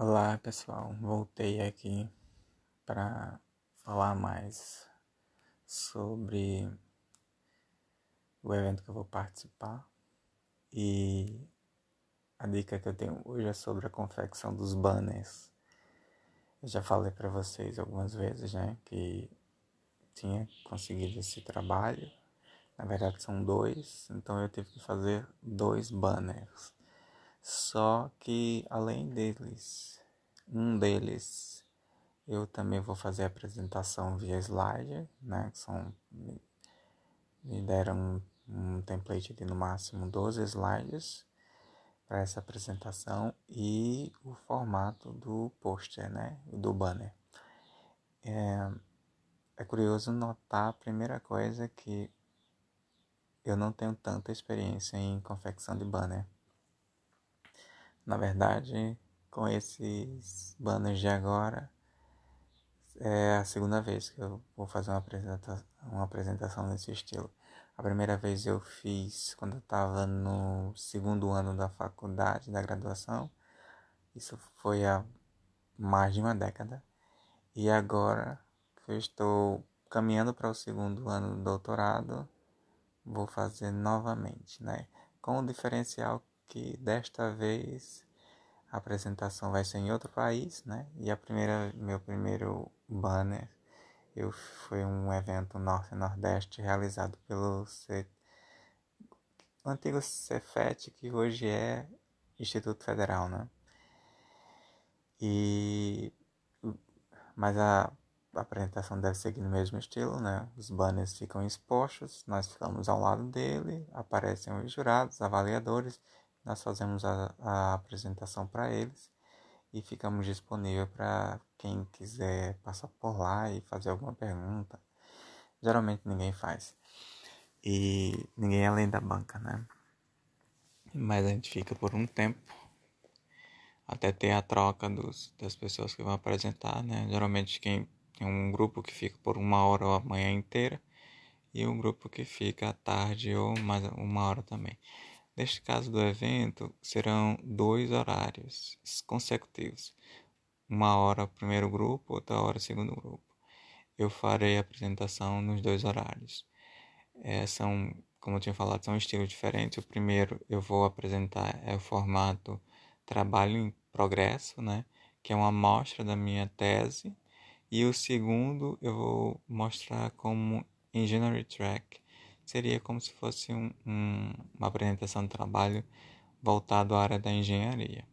Olá pessoal, voltei aqui para falar mais sobre o evento que eu vou participar e a dica que eu tenho hoje é sobre a confecção dos banners. Eu já falei para vocês algumas vezes, né, que tinha conseguido esse trabalho. Na verdade são dois, então eu tive que fazer dois banners só que além deles, um deles eu também vou fazer a apresentação via slide, né? Que são, me deram um, um template de no máximo 12 slides para essa apresentação e o formato do pôster, né? Do banner. É, é curioso notar a primeira coisa que eu não tenho tanta experiência em confecção de banner. Na verdade, com esses banners de agora, é a segunda vez que eu vou fazer uma apresentação, uma apresentação nesse estilo. A primeira vez eu fiz quando eu estava no segundo ano da faculdade, da graduação. Isso foi há mais de uma década. E agora que eu estou caminhando para o segundo ano do doutorado, vou fazer novamente, né? Com o diferencial que desta vez a apresentação vai ser em outro país, né? E a primeira, meu primeiro banner eu, foi um evento Norte Nordeste realizado pelo C, antigo Cefet, que hoje é Instituto Federal, né? E mas a, a apresentação deve seguir no mesmo estilo, né? Os banners ficam expostos, nós ficamos ao lado dele, aparecem os jurados, avaliadores nós fazemos a, a apresentação para eles e ficamos disponíveis para quem quiser passar por lá e fazer alguma pergunta. Geralmente ninguém faz. E ninguém além da banca, né? Mas a gente fica por um tempo até ter a troca dos, das pessoas que vão apresentar, né? Geralmente quem tem um grupo que fica por uma hora ou a manhã inteira e um grupo que fica à tarde ou mais uma hora também. Neste caso do evento, serão dois horários consecutivos. Uma hora primeiro grupo, outra hora segundo grupo. Eu farei a apresentação nos dois horários. É, são, como eu tinha falado, são estilos diferentes. O primeiro eu vou apresentar é o formato trabalho em progresso, né? Que é uma amostra da minha tese. E o segundo eu vou mostrar como Engineering Track, seria como se fosse um, um, uma apresentação de trabalho voltado à área da engenharia,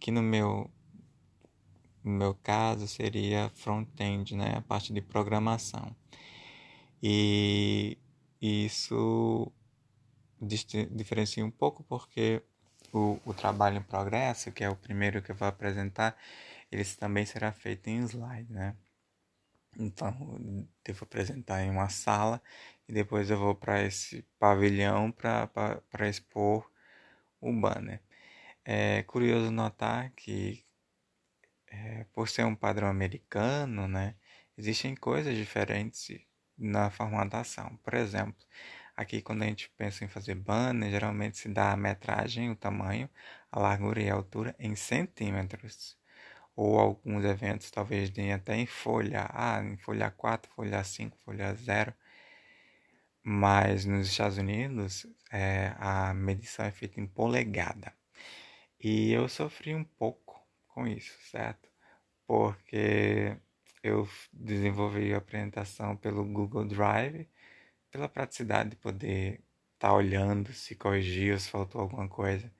que no meu no meu caso seria front-end, né, a parte de programação. E isso diferencia um pouco porque o, o trabalho em progresso, que é o primeiro que eu vou apresentar, ele também será feito em slide, né? Então, devo apresentar em uma sala e depois eu vou para esse pavilhão para expor o banner. É curioso notar que, é, por ser um padrão americano, né, existem coisas diferentes na formatação. Por exemplo, aqui quando a gente pensa em fazer banner, geralmente se dá a metragem, o tamanho, a largura e a altura em centímetros ou alguns eventos talvez deem até em folha A, em folha 4, folha 5, folha 0. Mas nos Estados Unidos é, a medição é feita em polegada. E eu sofri um pouco com isso, certo? Porque eu desenvolvi a apresentação pelo Google Drive, pela praticidade de poder estar tá olhando se corrigiu, se faltou alguma coisa.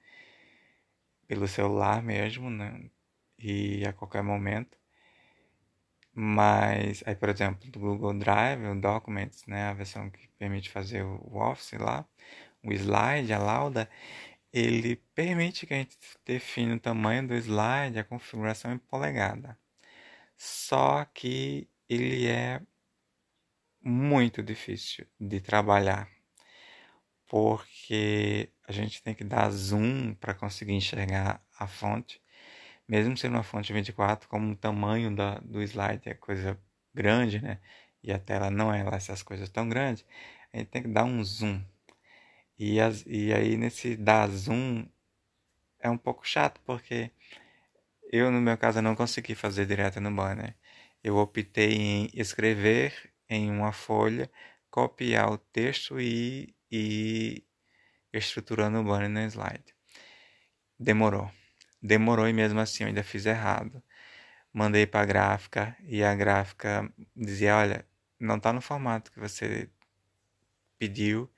Pelo celular mesmo, né? E a qualquer momento. Mas aí, por exemplo, do Google Drive, o Documents, né, a versão que permite fazer o Office lá, o slide, a lauda, ele permite que a gente defina o tamanho do slide, a configuração em polegada. Só que ele é muito difícil de trabalhar, porque a gente tem que dar zoom para conseguir enxergar a fonte mesmo sendo uma fonte 24, como o tamanho da, do slide é coisa grande, né? E a tela não é lá essas coisas tão grandes, a gente tem que dar um zoom. E, as, e aí nesse dar zoom é um pouco chato, porque eu, no meu caso, não consegui fazer direto no banner. Eu optei em escrever em uma folha, copiar o texto e, e estruturando o banner no slide. Demorou. Demorou e mesmo assim eu ainda fiz errado. Mandei para a gráfica e a gráfica dizia: Olha, não está no formato que você pediu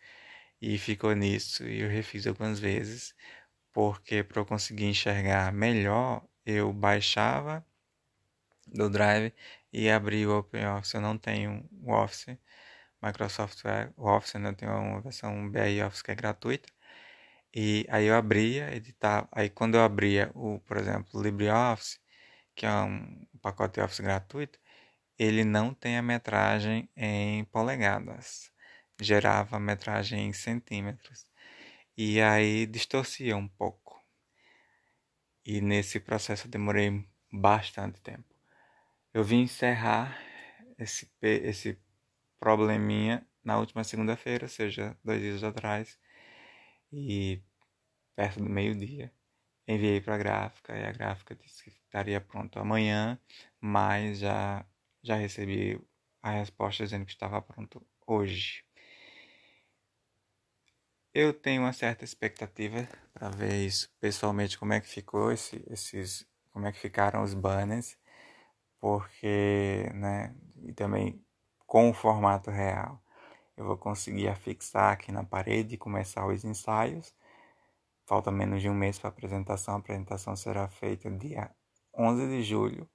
e ficou nisso. E eu refiz algumas vezes, porque para eu conseguir enxergar melhor, eu baixava do Drive e abria o OpenOffice. Eu não tenho o Office, Microsoft Office, eu tenho uma versão BI Office que é gratuita. E aí eu abria, editava. Aí quando eu abria o, por exemplo, LibreOffice, que é um pacote Office gratuito, ele não tem a metragem em polegadas, gerava a metragem em centímetros. E aí distorcia um pouco. E nesse processo eu demorei bastante tempo. Eu vim encerrar esse, esse probleminha na última segunda-feira, ou seja, dois dias atrás e perto do meio-dia enviei para a gráfica e a gráfica disse que estaria pronto amanhã, mas já já recebi a resposta dizendo que estava pronto hoje. Eu tenho uma certa expectativa para ver isso pessoalmente como é que ficou esse, esses como é que ficaram os banners, porque, né, e também com o formato real eu vou conseguir afixar aqui na parede e começar os ensaios. Falta menos de um mês para a apresentação. A apresentação será feita dia 11 de julho.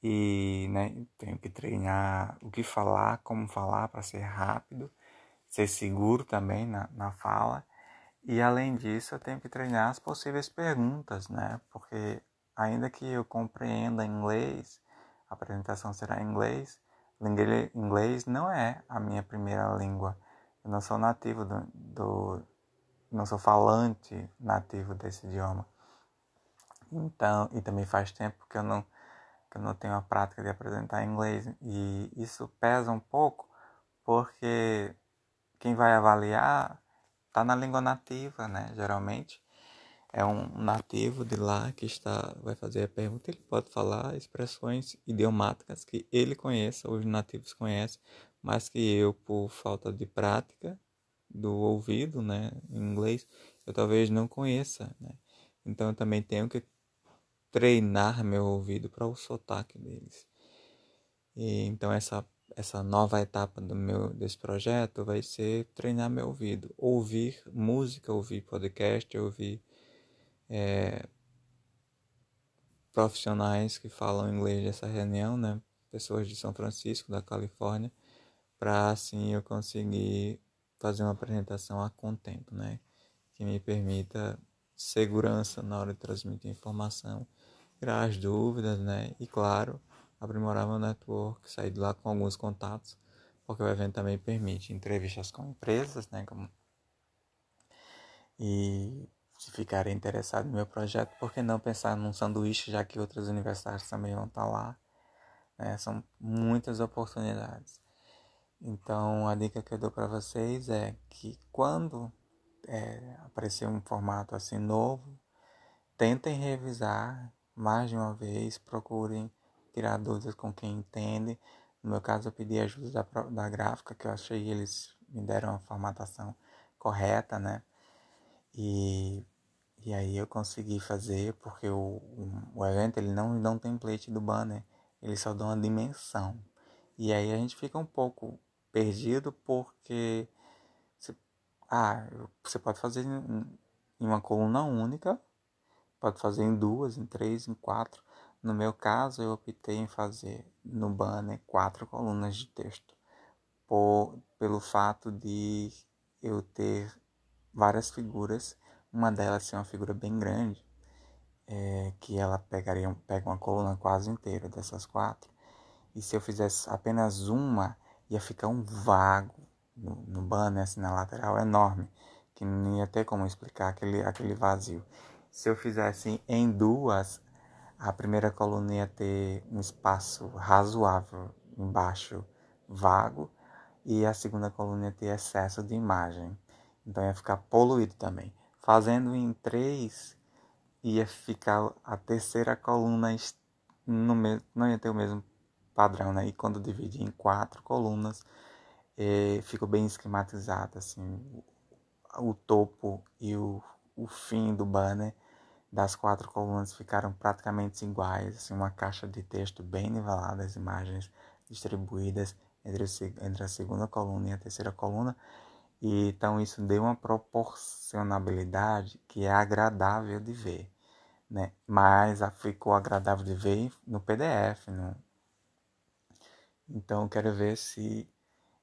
E né, tenho que treinar o que falar, como falar para ser rápido, ser seguro também na, na fala. E além disso, eu tenho que treinar as possíveis perguntas, né? Porque ainda que eu compreenda inglês, a apresentação será em inglês, Inglês não é a minha primeira língua. Eu não sou nativo do, do não sou falante nativo desse idioma. Então, e também faz tempo que eu não que eu não tenho a prática de apresentar inglês e isso pesa um pouco porque quem vai avaliar está na língua nativa, né, geralmente é um nativo de lá que está vai fazer a pergunta, ele pode falar expressões idiomáticas que ele conheça, os nativos conhecem, mas que eu, por falta de prática do ouvido, né, em inglês, eu talvez não conheça, né? Então eu também tenho que treinar meu ouvido para o sotaque deles. E, então essa essa nova etapa do meu desse projeto vai ser treinar meu ouvido, ouvir música, ouvir podcast, ouvir é, profissionais que falam inglês dessa reunião, né? Pessoas de São Francisco, da Califórnia, para assim eu conseguir fazer uma apresentação a contento, né? Que me permita segurança na hora de transmitir informação, tirar as dúvidas, né? E claro, aprimorar meu network, sair de lá com alguns contatos, porque o evento também permite entrevistas com empresas, né? Como... E se ficarem interessados no meu projeto, por que não pensar num sanduíche, já que outras universidades também vão estar lá? Né? São muitas oportunidades. Então, a dica que eu dou para vocês é que quando é, aparecer um formato assim novo, tentem revisar mais de uma vez, procurem tirar dúvidas com quem entende. No meu caso, eu pedi ajuda da, da gráfica, que eu achei que eles me deram a formatação correta, né? E, e aí eu consegui fazer, porque o, o, evento ele não dá um template do banner, ele só dá uma dimensão. E aí a gente fica um pouco perdido porque você, ah, você pode fazer em, em uma coluna única, pode fazer em duas, em três, em quatro. No meu caso, eu optei em fazer no banner quatro colunas de texto, por, pelo fato de eu ter várias figuras, uma delas ser uma figura bem grande, é, que ela pegaria pega uma coluna quase inteira dessas quatro. E se eu fizesse apenas uma, ia ficar um vago no, no banner, assim, na lateral, enorme, que não ia ter como explicar aquele, aquele vazio. Se eu fizesse em duas, a primeira coluna ia ter um espaço razoável embaixo, vago, e a segunda coluna ia ter excesso de imagem. Então ia ficar poluído também. Fazendo em três, ia ficar a terceira coluna no não ia ter o mesmo padrão, né? E quando dividi em quatro colunas, é, ficou bem esquematizado, assim, o, o topo e o, o fim do banner das quatro colunas ficaram praticamente iguais, assim, uma caixa de texto bem nivelada, as imagens distribuídas entre, o, entre a segunda coluna e a terceira coluna, e então isso deu uma proporcionabilidade que é agradável de ver, né? Mas ficou agradável de ver no PDF, no... Então quero ver se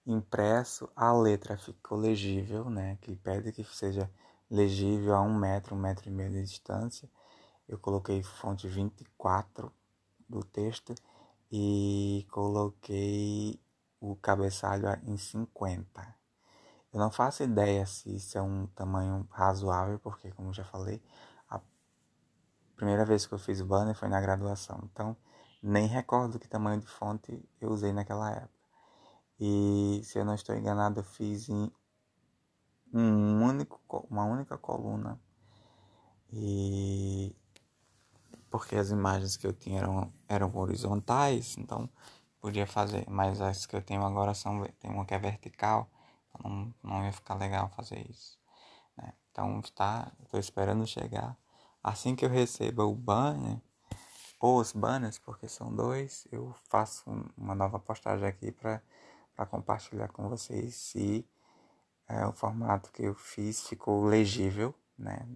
impresso a letra ficou legível, né? Que pede que seja legível a um metro, um metro e meio de distância. Eu coloquei fonte 24 do texto e coloquei o cabeçalho em 50. Eu não faço ideia se isso é um tamanho razoável, porque, como já falei, a primeira vez que eu fiz o banner foi na graduação. Então, nem recordo que tamanho de fonte eu usei naquela época. E, se eu não estou enganado, eu fiz em um único, uma única coluna. E porque as imagens que eu tinha eram, eram horizontais, então podia fazer, mas as que eu tenho agora são tem uma que é vertical, não, não ia ficar legal fazer isso. Né? Então está, estou esperando chegar. Assim que eu receba o banner, ou os banners, porque são dois, eu faço uma nova postagem aqui para compartilhar com vocês se é, o formato que eu fiz ficou legível, né?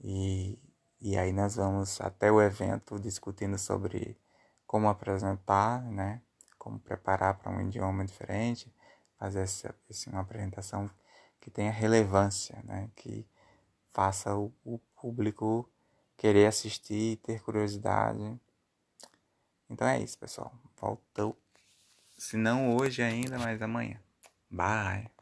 E, e aí nós vamos até o evento discutindo sobre como apresentar, né? Como preparar para um idioma diferente, fazer essa, essa, uma apresentação que tenha relevância, né? Que faça o, o público querer assistir, ter curiosidade. Então é isso, pessoal. Voltou. Se não hoje ainda, mas amanhã. Bye.